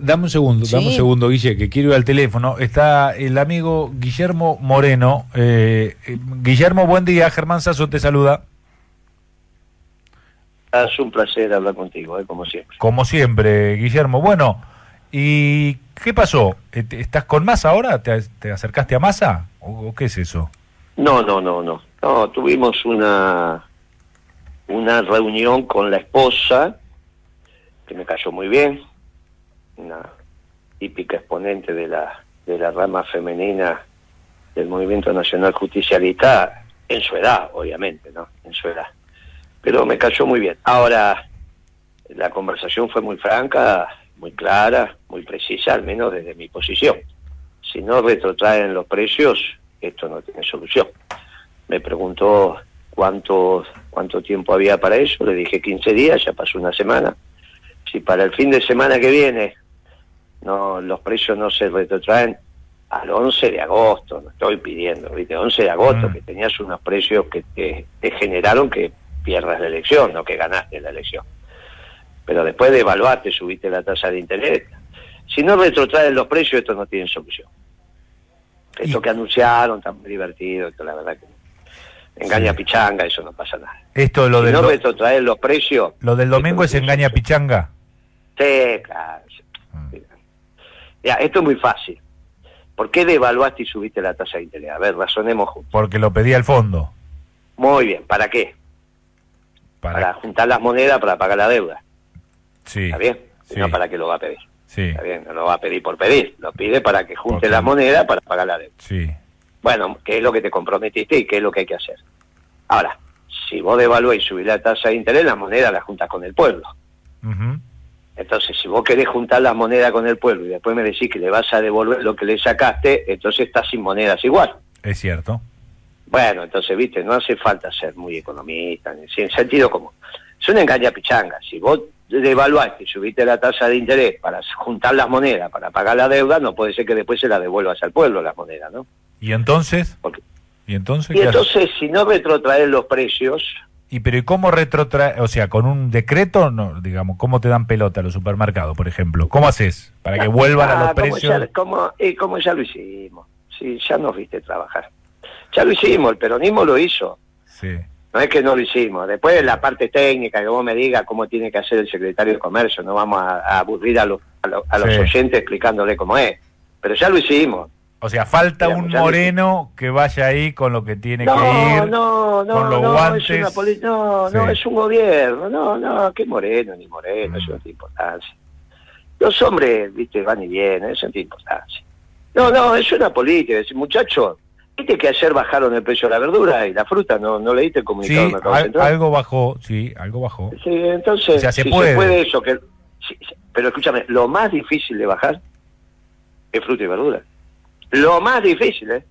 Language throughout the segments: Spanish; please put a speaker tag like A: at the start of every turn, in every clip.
A: dame un segundo, dame un segundo, Guille, que quiero ir al teléfono. Está el amigo Guillermo Moreno. Eh, eh, Guillermo, buen día. Germán Sasso te saluda.
B: Es un placer hablar contigo, como siempre.
A: Como siempre, Guillermo. Bueno, ¿y qué pasó? ¿Estás con Massa ahora? ¿Te, acercaste a Massa? ¿O, qué es eso?
B: No, no, no, no. No, tuvimos una, una reunión con la esposa, que me cayó muy bien, una típica exponente de la, de la rama femenina del Movimiento Nacional Justicialista, en su edad, obviamente, ¿no? En su edad. Pero me cayó muy bien. Ahora, la conversación fue muy franca, muy clara, muy precisa, al menos desde mi posición. Si no retrotraen los precios, esto no tiene solución. Me preguntó cuánto, cuánto tiempo había para eso, le dije 15 días, ya pasó una semana. Si para el fin de semana que viene no los precios no se retrotraen al 11 de agosto, no estoy pidiendo, ¿viste? 11 de agosto, mm. que tenías unos precios que te, generaron que pierdas la elección, no que ganaste la elección. Pero después de evaluarte, subiste la tasa de interés. Si no retrotraen los precios, esto no tiene solución. Esto que anunciaron, tan divertido, esto la verdad que engaña pichanga, eso no pasa nada.
A: Esto lo
B: si no retrotraen los precios...
A: ¿Lo del domingo es engaña pichanga?
B: Sí, claro. Ya, esto es muy fácil. ¿Por qué devaluaste y subiste la tasa de interés? A ver, razonemos juntos.
A: Porque lo pedía el fondo.
B: Muy bien, ¿para qué? Para, juntar las monedas para pagar la deuda.
A: Sí.
B: ¿Está bien? No para qué lo va a pedir. Sí. Está bien, no lo va a pedir por pedir, lo pide para que junte las monedas para pagar la deuda.
A: Sí.
B: Bueno, ¿qué es lo que te comprometiste y qué es lo que hay que hacer? Ahora, si vos devaluás y subís la tasa de interés, la moneda la juntas con el pueblo. Entonces, si vos querés juntar las monedas con el pueblo y después me decís que le vas a devolver lo que le sacaste, entonces estás sin monedas igual.
A: Es cierto.
B: Bueno, entonces, viste, no hace falta ser muy economista, en sentido como Es una engaña pichanga. Si vos devaluaste y subiste la tasa de interés para juntar las monedas, para pagar la deuda, no puede ser que después se la devuelvas al pueblo las monedas, ¿no?
A: ¿Y entonces? ¿Y entonces?
B: Y entonces, si no retrotraer los precios,
A: y pero ¿y cómo retrotrae, o sea, con un decreto, no, digamos, cómo te dan pelota a los supermercados, por ejemplo? ¿Cómo haces para que vuelvan a los ah, precios?
B: Ya, como, y como ya lo hicimos, sí, ya nos viste trabajar. Ya lo hicimos, el peronismo lo hizo.
A: Sí.
B: No es que no lo hicimos. Después la parte técnica, que vos me digas cómo tiene que hacer el secretario de Comercio, no vamos a, aburrir a, los, a, los oyentes explicándole cómo es. Pero ya lo hicimos.
A: O sea, falta un moreno que vaya ahí con lo que tiene que ir,
B: no, no,
A: con los
B: no,
A: guantes.
B: Es una no, no, es un gobierno. No, no, qué moreno ni moreno, eso no tiene importancia. Los hombres, viste, van y vienen, eso no tiene importancia. No, no, es una política. Es, muchacho, viste que ayer bajaron el precio de la verdura y la fruta, ¿no, no leíste el comunicado
A: sí, algo bajó, sí, algo bajó.
B: Sí, entonces, se si puede. se puede eso, que... pero escúchame, lo más difícil de bajar es fruta y verdura. Lo más difícil, ¿eh?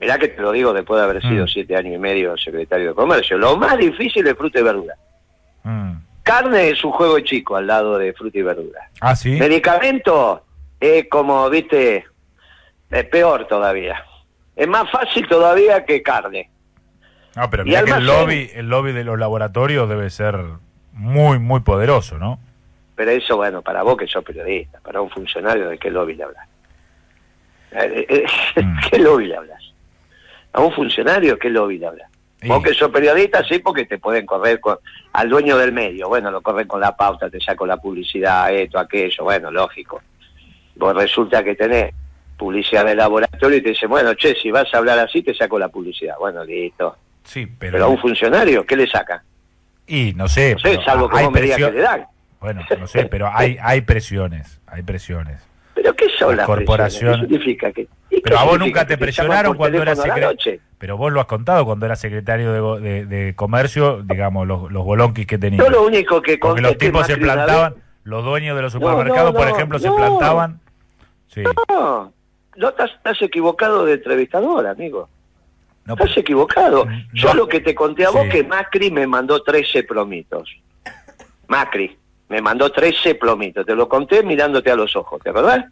B: Mirá que te lo digo después de haber sido mm. siete años y medio secretario de Comercio. Lo más difícil es fruta y verdura. Mm. Carne es un juego chico al lado de fruta y verdura.
A: Ah, sí.
B: Medicamento es como, viste, es peor todavía. Es más fácil todavía que carne.
A: No, pero mira que el lobby, el lobby de los laboratorios debe ser muy, muy poderoso, ¿no?
B: Pero eso, bueno, para vos que sos periodista, para un funcionario, ¿de qué lobby le hablas? Mm. ¿Qué lobby le hablas? ¿A un funcionario qué lobby le hablas? Vos que sos periodista, sí, porque te pueden correr con, al dueño del medio. Bueno, lo corren con la pauta, te saco la publicidad, esto, aquello, bueno, lógico. Vos resulta que tenés publicidad de laboratorio y te dicen, bueno, che, si vas a hablar así, te saco la publicidad. Bueno, listo.
A: Sí, pero...
B: a un funcionario, ¿qué le saca?
A: Y no sé,
B: no sé salvo que vos me digas que le dan.
A: Bueno, no sé, pero hay, hay presiones, hay presiones.
B: ¿Pero qué son las
A: corporaciones?
B: ¿Qué significa que,
A: pero a vos nunca te presionaron cuando eras secretario. Pero vos lo has contado cuando eras secretario de, comercio, digamos, los, los bolonquis que tenías.
B: Yo lo único que
A: Porque los tipos se plantaban, los dueños de los supermercados, por ejemplo, se plantaban.
B: Sí. No, no estás, equivocado de entrevistador, amigo. Estás equivocado. Yo lo que te conté a vos que Macri me mandó 13 plomitos. Macri me mandó 13 plomitos. Te lo conté mirándote a los ojos, ¿te acordás?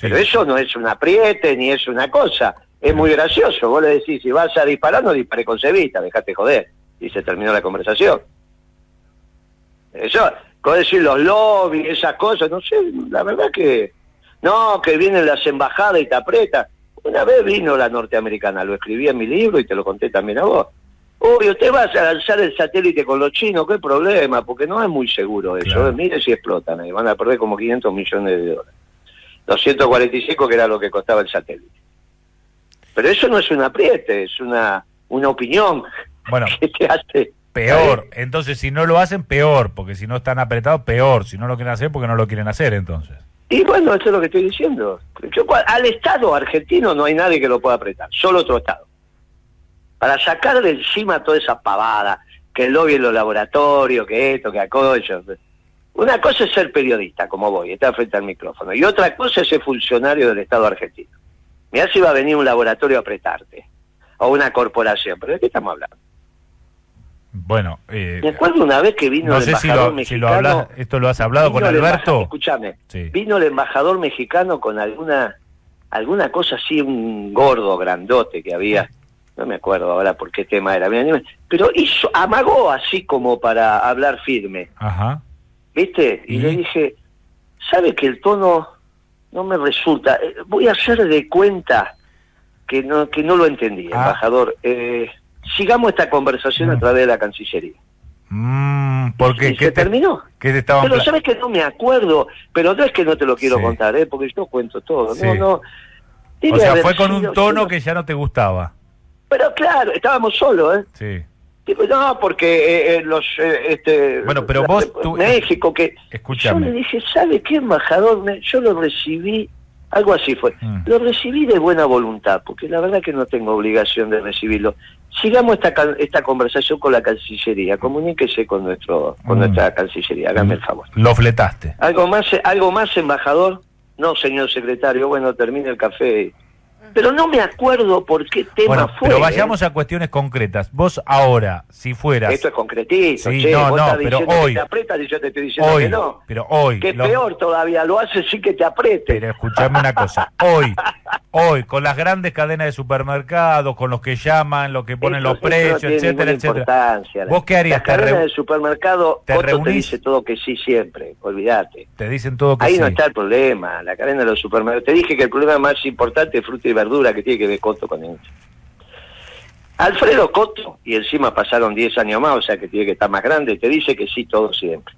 B: Pero eso no es un apriete ni es una cosa. Es muy gracioso. Vos le decís, si vas a disparar, no dispare con cebita, dejate joder. Y se terminó la conversación. Eso, con decir los lobbies, esas cosas, no sé, la verdad que no, que vienen las embajadas y te aprieta. Una vez vino la norteamericana, lo escribí en mi libro y te lo conté también a vos. Uy, usted va a lanzar el satélite con los chinos, qué problema, porque no es muy seguro eso.
A: Claro.
B: Mire si explotan ahí, van a perder como 500 millones de dólares. 245 que era lo que costaba el satélite. Pero eso no es un apriete, es una, una opinión
A: Bueno,
B: que te hace...
A: peor. Entonces, si no lo hacen, peor. Porque si no están apretados, peor. Si no lo quieren hacer, porque no lo quieren hacer, entonces.
B: Y bueno, eso es lo que estoy diciendo. Yo, al Estado argentino no hay nadie que lo pueda apretar, solo otro Estado. Para sacar de encima toda esa pavada, que el lobby en los laboratorios, que esto, que aquello. Una cosa es ser periodista, como voy, estar frente al micrófono, y otra cosa es ser funcionario del Estado argentino. Mirá si va a venir un laboratorio a apretarte, o una corporación, pero ¿de qué estamos hablando?
A: Bueno, eh,
B: Me acuerdo una vez que vino
A: no
B: el
A: sé si
B: embajador
A: lo, si
B: mexicano...
A: lo hablas, esto lo has hablado con Alberto.
B: embajador- Escúchame,
A: Sí.
B: vino el embajador mexicano con alguna alguna cosa así, un gordo grandote que había, no me acuerdo ahora por qué tema era, pero hizo, amagó así como para hablar firme,
A: Ajá.
B: ¿Viste? Y le dije, ¿sabe que el tono no me resulta? Eh, Voy a hacer de cuenta que no, que no lo entendí,
A: Ah.
B: embajador. Eh, sigamos esta conversación a
A: Mm.
B: través de la Cancillería.
A: Mm, ¿Por qué?
B: Y
A: ¿Qué
B: se
A: te,
B: terminó.
A: qué te estaban
B: Pero sabes que no me acuerdo, pero no es que no te lo quiero
A: Sí.
B: contar, ¿eh? porque yo cuento todo.
A: Sí.
B: No, no.
A: O sea, fue con un tono que ya no te gustaba.
B: Pero claro, estábamos solos, ¿eh?
A: Sí.
B: No, porque eh, eh, los... eh, este,
A: Bueno, pero
B: la-
A: vos, tú-
B: México, que...
A: Escúchame.
B: Yo le dije, ¿sabe qué, embajador? Me- yo lo recibí, algo así fue.
A: Mm.
B: Lo recibí de buena voluntad, porque la verdad que no tengo obligación de recibirlo. Sigamos esta esta conversación con la Cancillería, comuníquese con nuestro con
A: Mm.
B: nuestra Cancillería, hágame el favor.
A: Lo fletaste.
B: ¿Algo más, algo más, embajador? No, señor secretario, bueno, termine el café. Pero no me acuerdo por qué tema
A: Bueno,
B: fue.
A: pero
B: ¿eh?
A: vayamos a cuestiones concretas. Vos ahora, si fueras
B: Esto es concretito,
A: Sí,
B: che,
A: no,
B: vos
A: no,
B: estás
A: pero
B: diciendo
A: hoy-
B: que te apretas y yo te estoy diciendo
A: hoy,
B: que no.
A: pero hoy,
B: Que
A: lo-
B: peor todavía, lo hace sí que te apriete.
A: Pero escuchame una cosa, hoy, hoy, con las grandes cadenas de supermercados, con los que llaman, los que ponen
B: Esto-
A: los
B: esto no
A: precios,
B: tiene
A: etcétera, etcétera. ¿Vos qué harías?
B: La
A: ¿Te
B: cadena
A: reu-
B: del supermercado,
A: te
B: Otto te
A: reunís?
B: dice todo que sí siempre, olvídate.
A: Te dicen todo que
B: Ahí
A: sí.
B: no está el problema, la cadena de los supermercados. Te dije que el problema más importante es fruta y verdura, que tiene que ver Coto con eso. Alfredo Coto, y encima pasaron 10 años más, o sea que tiene que estar más grande, te dice que sí todo siempre.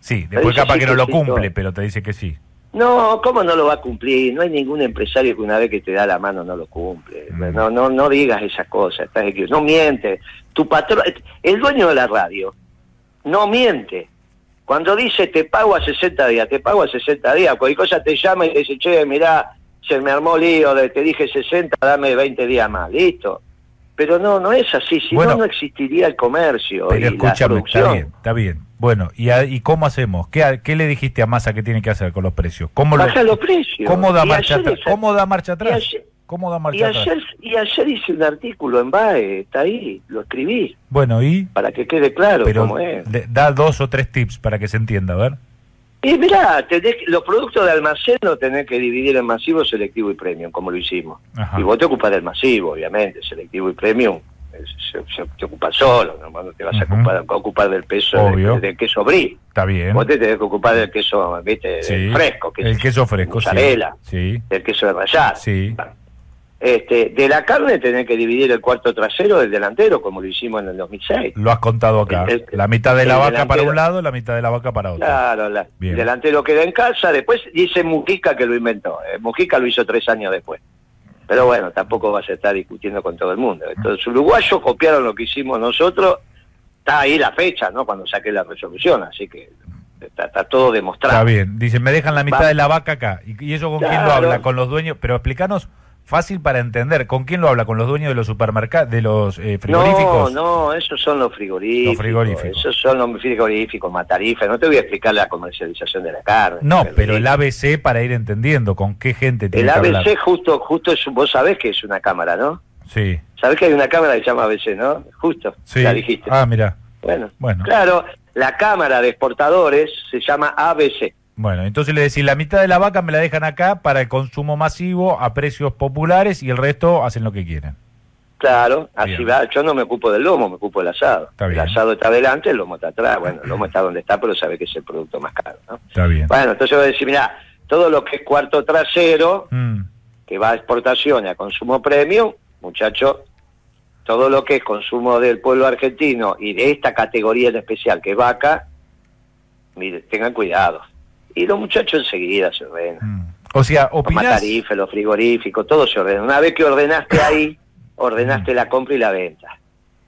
A: Sí, después capaz
B: sí
A: que no lo
B: sí,
A: cumple,
B: todo.
A: pero te dice que sí.
B: No, ¿cómo no lo va a cumplir? No hay ningún empresario que una vez que te da la mano no lo cumple.
A: Mm.
B: No, no, no digas esas cosas, estás equivocado. No miente. Tu patrón, el dueño de la radio, no miente. Cuando dice te pago a 60 días, te pago a 60 días. Cualquier cosa te llama y te dice, che, mirá, se me armó lío, de, te dije 60, dame 20 días más. Listo. Pero no, no es así. Si
A: Bueno.
B: no, no existiría el comercio y
A: Pero
B: la
A: escúchame,
B: producción.
A: está bien, está bien. Bueno, ¿y, a- y cómo hacemos? ¿Qué, ¿Qué le dijiste a Massa que tiene que hacer con los precios? ¿Cómo, lo-
B: Baja los precios.
A: ¿cómo da
B: Y
A: marcha atrás? ¿Cómo da marcha atrás? ¿Cómo da
B: Y
A: marcha atrás?
B: ayer, y ayer hice un artículo en BAE, está ahí, lo escribí,
A: Bueno, y
B: para que quede claro
A: pero
B: cómo es.
A: da dos o tres tips para que se entienda, a ver.
B: Y mirá, tenés los productos de almacén los tenés que dividir en masivo, selectivo y premium, como lo hicimos.
A: Ajá.
B: Y vos te ocupás del masivo, obviamente, selectivo y premium, eh, se, se- te ocupas solo, no, no te vas a ocupar, a ocupar del peso del, del queso brie.
A: Está bien.
B: Vos te tenés que ocupar del queso, viste,
A: Sí.
B: del fresco, que
A: El queso fresco, Sí.
B: del queso de rallar.
A: Sí.
B: Este, de la carne tenés que dividir el cuarto trasero del delantero, como lo hicimos en el 2006.
A: Lo has contado acá.
B: El- el-
A: la mitad de la vaca para un lado, la mitad de la vaca para otro.
B: Claro, la- el delantero queda en casa, después dice Mujica que lo inventó. Eh, Mujica lo hizo tres años después. Pero bueno, tampoco vas a estar discutiendo con todo el mundo. Entonces, uruguayos copiaron lo que hicimos nosotros. Está ahí la fecha, ¿no? Cuando saqué la resolución, así que está, está todo demostrado.
A: Está bien. Dicen, me dejan la mitad
B: Va.
A: de la vaca acá. ¿Y, y eso con quién lo habla? Con los dueños. Pero explícanos fácil para entender. ¿Con quién lo habla? ¿Con los dueños de los supermercados, de los eh,
B: No,
A: frigoríficos?
B: no, esos son los frigoríficos.
A: Los frigoríficos.
B: Esos son los frigoríficos, Matarife. No te voy a explicar la comercialización de la carne.
A: No, pero el ABC para ir entendiendo con qué gente tiene
B: El
A: que
B: ABC
A: hablar.
B: justo, justo es, vos sabés que es una cámara, ¿no?
A: Sí,
B: Sabés que hay una cámara que se llama ABC, ¿no? Justo,
A: sí.
B: la dijiste.
A: Ah, mira.
B: Bueno,
A: Bueno.
B: claro, la cámara de exportadores se llama ABC.
A: Bueno, entonces le decís, la mitad de la vaca me la dejan acá para el consumo masivo a precios populares y el resto hacen lo que quieren.
B: Claro, así va. Yo no me ocupo del lomo, me ocupo del asado. el asado está adelante, el lomo está atrás. Bueno, el lomo está donde está, pero sabe que es el producto más caro, ¿no?
A: Está bien.
B: Bueno, entonces voy a decir, mira, todo lo que es cuarto trasero, mm. que va a exportación y a consumo premium, muchachos, todo lo que es consumo del pueblo argentino y de esta categoría en especial, que es vaca, mire, tengan cuidado. Y los muchachos enseguida se ordenan. Mm.
A: O sea,
B: opinás... Los frigoríficos, todo se ordena. Una vez que ordenaste ahí, ordenaste la compra y la venta.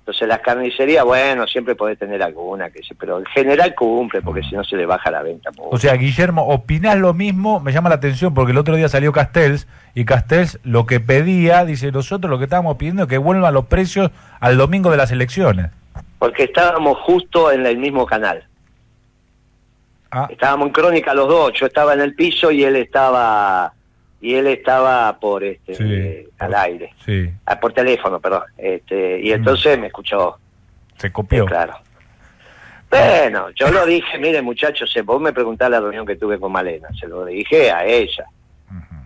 B: Entonces las carnicerías, bueno, siempre podés tener alguna, que pero en general cumple, porque mm. si no se le baja la venta.
A: O sea, Guillermo, ¿opinás lo mismo? Me llama la atención porque el otro día salió Castells y Castells lo que pedía, dice, nosotros lo que estábamos pidiendo es que vuelvan los precios al domingo de las elecciones.
B: Porque estábamos justo en el mismo canal. Ah. Estábamos en crónica los dos, yo estaba en el piso y él estaba y él estaba por este al aire. Sí. Ah, por teléfono perdón este y mm. entonces me escuchó.
A: Se copió.
B: Claro. Bueno yo lo dije mire muchachos vos me preguntás la reunión que tuve con Malena se lo dije a ella.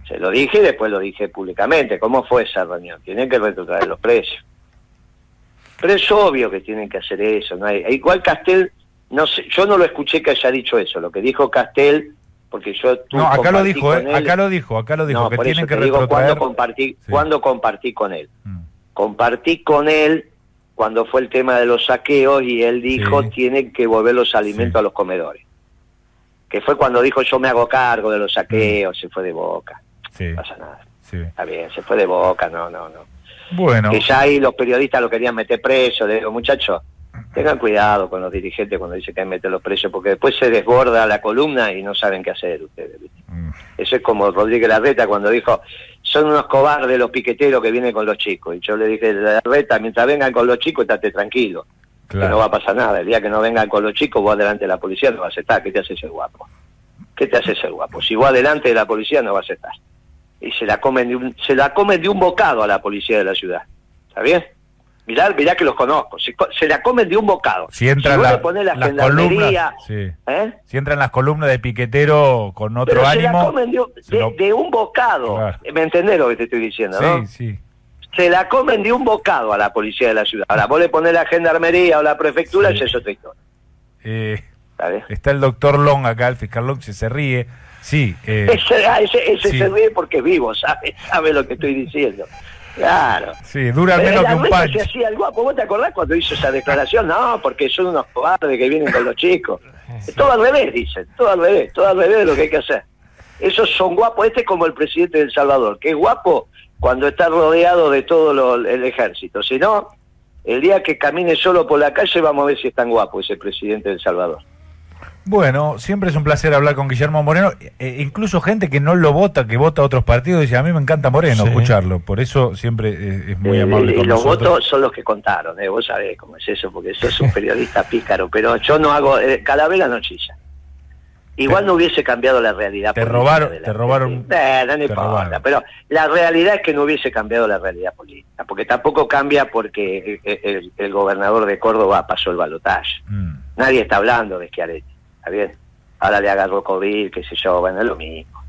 B: Se lo dije y después lo dije públicamente. Cómo fue esa reunión tienen que retrotraer los precios. Pero es obvio que tienen que hacer eso no hay igual Castel no sé yo no lo escuché que haya dicho eso lo que dijo Castel porque yo
A: no acá lo dijo eh, acá lo dijo acá lo dijo que tienen que digo
B: cuando compartí cuando compartí con él. Mm. compartí con él cuando fue el tema de los saqueos y él dijo tienen que volver los alimentos a los comedores que fue cuando dijo yo me hago cargo de los saqueos mm. se fue de boca. No pasa nada. Está bien se fue de boca no no no.
A: Bueno.
B: Que ya ahí los periodistas lo querían meter preso le digo muchachos Tengan cuidado con los dirigentes cuando dicen que hay que meter los precios, porque después se desborda la columna y no saben qué hacer ustedes. Mm. Eso es como Rodríguez Larreta cuando dijo, son unos cobardes los piqueteros que vienen con los chicos. Y yo le dije, Larreta, mientras vengan con los chicos, estate tranquilo, que no va a pasar nada. El día que no vengan con los chicos, vos adelante de la policía no vas a estar. ¿Qué te hace ser guapo? ¿Qué te hace ser guapo? Si vos adelante de la policía no vas a estar. Y se la comen de un, se la comen de un bocado a la policía de la ciudad. ¿Está bien? Mirá, mirá que los conozco. Se, la comen de un bocado.
A: Si entra si la, las columnas, ¿eh? Si entran las columnas de piquetero con otro ánimo. Se la
B: comen de, un bocado. ¿Me entendés lo que te estoy diciendo, no? Sí, Se la comen de un bocado a la policía de la ciudad. Ahora, vos le pones la gendarmería o la prefectura, y eso es otra
A: eh, está el doctor Long acá, el fiscal Long, se, se ríe. Sí.
B: Eh, ese, ah, ese, se ríe porque es vivo, sabe, sabe lo que estoy diciendo. Claro.
A: Sí, dura menos que un punch.
B: Se hacía el guapo. ¿Vos te acordás cuando hizo esa declaración? No, porque son unos cobardes que vienen con los chicos. Todo al revés, dicen. Todo al revés. Todo al revés de lo que hay que hacer. Esos son guapos. Este es como el presidente de El Salvador, que es guapo cuando está rodeado de todo el ejército. Si no, el día que camine solo por la calle vamos a ver si es tan guapo ese presidente de El Salvador.
A: Bueno, siempre es un placer hablar con Guillermo Moreno, e incluso gente que no lo vota, que vota a otros partidos, dice, a mí me encanta Moreno escucharlo, por eso siempre es, muy eh, amable
B: con Y los votos son los que contaron, ¿eh? vos sabés cómo es eso, porque sos un periodista pícaro, pero yo no hago, eh, Calavera no chilla. Igual no hubiese cambiado la realidad.
A: Te robaron, te robaron.
B: no, no importa, pero la realidad es que no hubiese cambiado la realidad política, porque tampoco cambia porque el, gobernador de Córdoba pasó el balotaje. Mm. Nadie está hablando de Schiaretti está bien. Ahora le agarró COVID, qué sé yo, bueno, es lo mismo.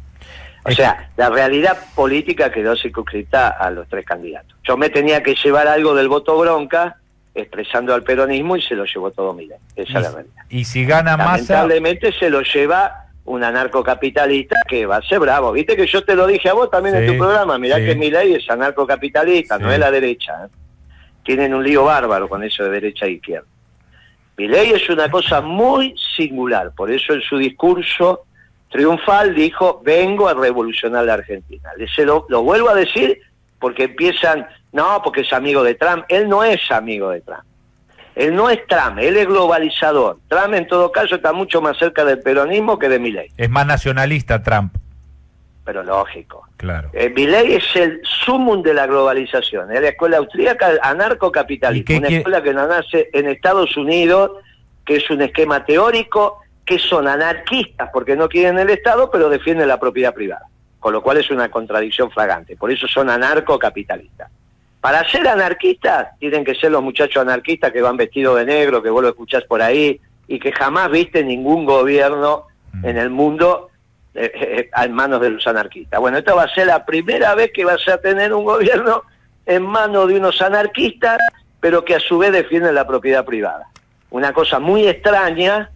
B: O sea, la realidad política quedó circunscrita a los tres candidatos. Yo me tenía que llevar algo del voto bronca, expresando al peronismo, y se lo llevó todo Milei. Esa es la realidad.
A: Y si gana más
B: Lamentablemente se lo lleva un anarcocapitalista que va a ser bravo. Viste que yo te lo dije a vos también en tu programa. Mirá que Milei es anarcocapitalista, no es la derecha. ¿eh? Tienen un lío bárbaro con eso de derecha e izquierda. Milei es una cosa muy singular, por eso en su discurso triunfal dijo, vengo a revolucionar la Argentina. Se lo, lo vuelvo a decir porque empiezan, no, porque es amigo de Trump. Él no es amigo de Trump. Él no es Trump, él es globalizador. Trump en todo caso está mucho más cerca del peronismo que de Milei.
A: Es más nacionalista Trump
B: pero lógico.
A: Claro.
B: Eh, es el sumum de la globalización, es la escuela austríaca anarcocapitalista, una escuela que nace en Estados Unidos, que es un esquema teórico, que son anarquistas porque no quieren el Estado, pero defienden la propiedad privada, con lo cual es una contradicción flagrante, por eso son anarcocapitalistas. Para ser anarquistas tienen que ser los muchachos anarquistas que van vestidos de negro, que vos lo escuchás por ahí, y que jamás viste ningún gobierno mm. en el mundo eh, en manos de los anarquistas. Bueno, esta va a ser la primera vez que vas a tener un gobierno en manos de unos anarquistas, pero que a su vez defienden la propiedad privada. Una cosa muy extraña,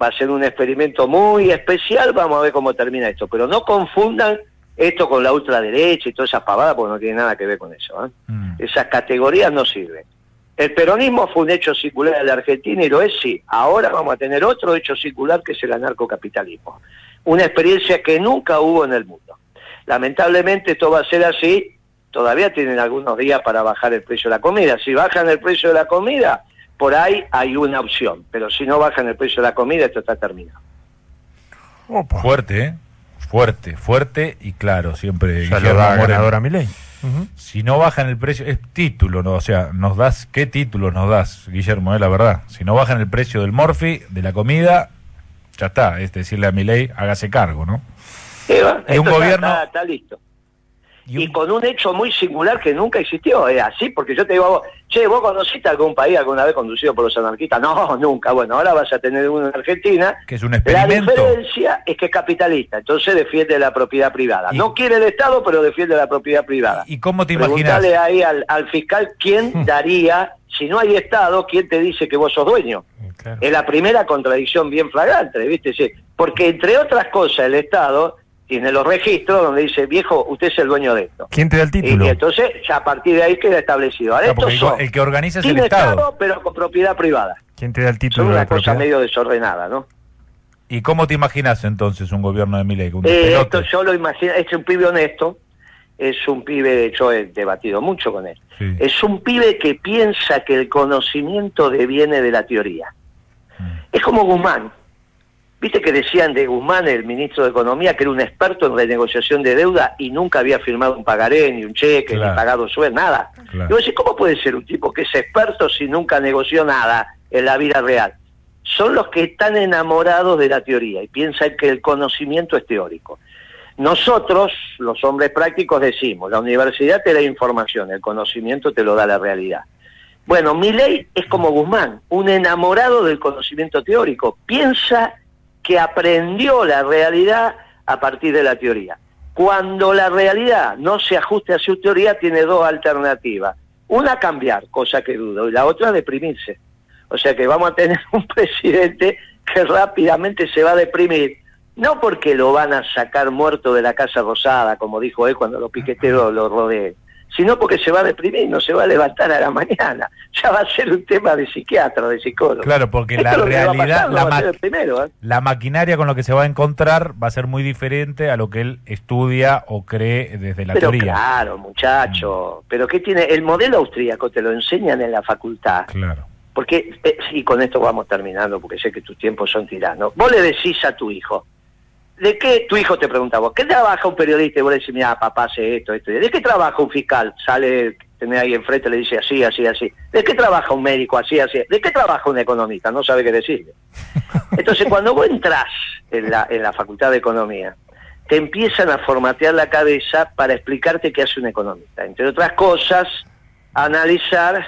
B: va a ser un experimento muy especial, vamos a ver cómo termina esto, pero no confundan esto con la ultraderecha y todas esas pavadas porque no tiene nada que ver con eso. ¿eh?
A: Mm.
B: Esas categorías no sirven. El peronismo fue un hecho circular de la Argentina y lo es, sí. Ahora vamos a tener otro hecho circular que es el anarcocapitalismo. Una experiencia que nunca hubo en el mundo. Lamentablemente esto va a ser así. Todavía tienen algunos días para bajar el precio de la comida. Si bajan el precio de la comida, por ahí hay una opción. Pero si no bajan el precio de la comida, esto está terminado.
C: Opa.
A: Fuerte, ¿eh? Fuerte, fuerte y claro, siempre.
C: Ya lo
A: Guillermo
C: da ganador a Milei.
A: Si no bajan el precio, es título, ¿no? O sea, nos das, ¿qué títulos nos das, Guillermo? Eh, la verdad. Si no bajan el precio del morfi, de la comida, ya está. Es decirle a mi ley, hágase cargo, ¿no?
B: Eva,
A: Y un
B: esto
A: gobierno-
B: Está, está listo.
A: Y un-
B: con un hecho muy singular que nunca existió, es así, porque yo te digo a vos, che, ¿vos conociste algún país alguna vez conducido por los anarquistas? No, nunca. Bueno, ahora vas a tener uno en Argentina.
A: Que es un
B: La
A: experimento.
B: diferencia es que es capitalista, entonces defiende la propiedad privada.
A: Y-
B: No quiere el Estado, pero defiende la propiedad privada.
A: ¿Y cómo te imaginas?
B: Preguntale ahí al, al fiscal quién daría, si no hay Estado, quién te dice que vos sos dueño.
C: Claro.
B: Es la primera contradicción bien flagrante, ¿viste? Sí, porque entre otras cosas el Estado tiene los registros donde dice, viejo, usted es el dueño de esto.
C: ¿Quién te da el título?
B: y entonces ya a partir de ahí queda establecido. Ahora, estos
A: el,
B: son
A: el que organiza es el
B: sin
A: Estado.
B: pero con propiedad privada.
C: ¿Quién te da el título de
B: una cosa
C: propiedad?
B: medio desordenada, ¿no?
A: ¿Y cómo te imaginas entonces un gobierno de Milei?
B: Eh, esto yo lo imagino, es un pibe honesto, es un pibe, yo he debatido mucho con él,
A: Sí.
B: es un pibe que piensa que el conocimiento deviene de la teoría.
A: Mm.
B: Es como Guzmán. Viste que decían de Guzmán, el ministro de Economía, que era un experto en renegociación de deuda y nunca había firmado un pagaré, ni un cheque,
A: Claro.
B: ni pagado sueldo, nada.
A: Claro.
B: Y vos decís, ¿cómo puede ser un tipo que es experto si nunca negoció nada en la vida real? Son los que están enamorados de la teoría y piensan que el conocimiento es teórico. Nosotros, los hombres prácticos, decimos, la universidad te da información, el conocimiento te lo da la realidad. Bueno, Milei es como Guzmán, un enamorado del conocimiento teórico. Piensa que aprendió la realidad a partir de la teoría. Cuando la realidad no se ajuste a su teoría, tiene dos alternativas. Una, cambiar, cosa que dudo, y la otra, deprimirse. O sea que vamos a tener un presidente que rápidamente se va a deprimir, no porque lo van a sacar muerto de la Casa Rosada, como dijo él cuando los piqueteros lo rodeen, sino porque se va a deprimir, no se va a levantar a la mañana. Ya va a ser un tema de psiquiatra, de psicólogo.
A: Claro, porque
B: Esto
A: la realidad,
B: pasar,
A: la, ma-
B: primero, ¿eh?
A: la maquinaria con lo que se va a encontrar va a ser muy diferente a lo que él estudia o cree desde la
B: Pero
A: teoría.
B: claro, muchacho. Pero ¿qué tiene? El modelo austríaco te lo enseñan en la facultad.
A: Claro.
B: Porque, eh, y con esto vamos terminando, porque sé que tus tiempos son tiranos. Vos le decís a tu hijo, ¿de qué tu hijo te pregunta vos? ¿Qué trabaja un periodista? Y vos le decís, mira, papá hace esto, esto. ¿De qué trabaja un fiscal? Sale, tenés ahí enfrente, le dice así, así, así. ¿De qué trabaja un médico? Así, así. ¿De qué trabaja un economista? No sabe qué decirle. Entonces, cuando vos entras en la, en la Facultad de Economía, te empiezan a formatear la cabeza para explicarte qué hace un economista. Entre otras cosas, analizar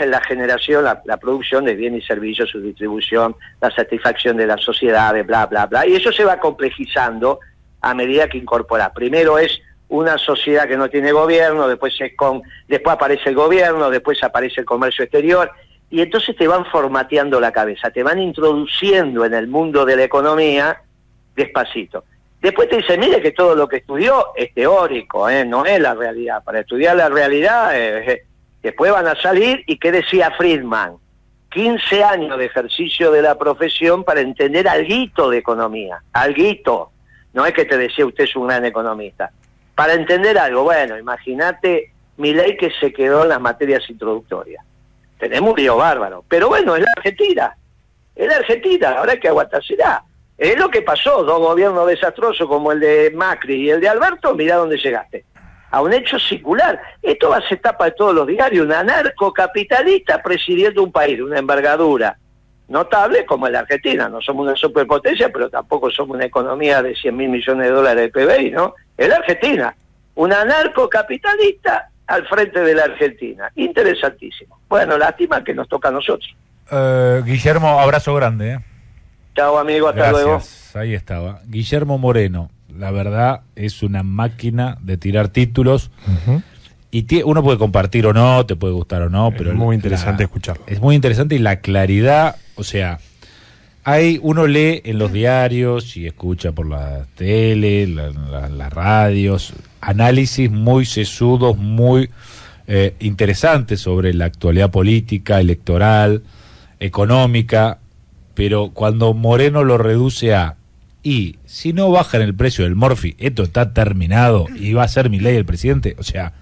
B: la generación, la, la producción de bienes y servicios, su distribución, la satisfacción de las sociedades, bla, bla, bla. Y eso se va complejizando a medida que incorpora. Primero es una sociedad que no tiene gobierno, después es con, después aparece el gobierno, después aparece el comercio exterior, y entonces te van formateando la cabeza, te van introduciendo en el mundo de la economía despacito. Después te dice, mire que todo lo que estudió es teórico, ¿eh? no es la realidad. Para estudiar la realidad, eh, después van a salir, y ¿qué decía Friedman? 15 años de ejercicio de la profesión para entender alguito de economía, alguito. No es que te decía usted es un gran economista. Para entender algo, bueno, imagínate mi ley que se quedó en las materias introductorias. Tenemos un lío bárbaro. Pero bueno, es la Argentina. Es la Argentina, ahora hay que aguantársela. Es lo que pasó, dos gobiernos desastrosos como el de Macri y el de Alberto, mirá dónde llegaste. A un hecho singular. Esto va a ser tapa de todos los diarios, un anarcocapitalista presidiendo un país, una envergadura notable como es la Argentina. No somos una superpotencia, pero tampoco somos una economía de 100 mil millones de dólares de PBI, ¿no? Es la Argentina. Un anarcocapitalista al frente de la Argentina. Interesantísimo. Bueno, lástima que nos toca a nosotros.
A: Eh, Guillermo, abrazo grande. ¿eh?
B: Chao, amigo, hasta luego.
A: Gracias. Ahí estaba. Guillermo Moreno, la verdad es una máquina de tirar títulos y uno puede compartir o no, te puede gustar o no,
C: Es
A: pero
C: muy
A: la-
C: interesante escucharlo.
A: Es muy interesante y la claridad, o sea, hay uno lee en los diarios y escucha por la tele, la- la- las radios, análisis muy sesudos, muy eh, interesantes sobre la actualidad política, electoral, económica, pero cuando Moreno lo reduce a y si no bajan el precio del Morphy, esto está terminado y va a ser mi ley el presidente, o sea,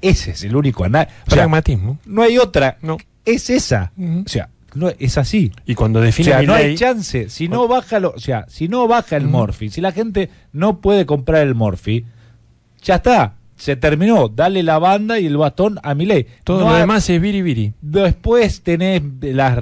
A: ese es el único análisis.
C: Pragmatismo.
A: no hay otra,
C: No.
A: es esa. O sea, no, es así.
C: Y cuando
A: O
C: define
A: sea,
C: mi
A: no hay chance. Si no baja lo, o sea, si no baja el Morphy, si la gente no puede comprar el Morphy, ya está. Se terminó. Dale la banda y el bastón a mi ley.
C: todo
A: No
C: lo demás es biribiri.
A: Después tenés las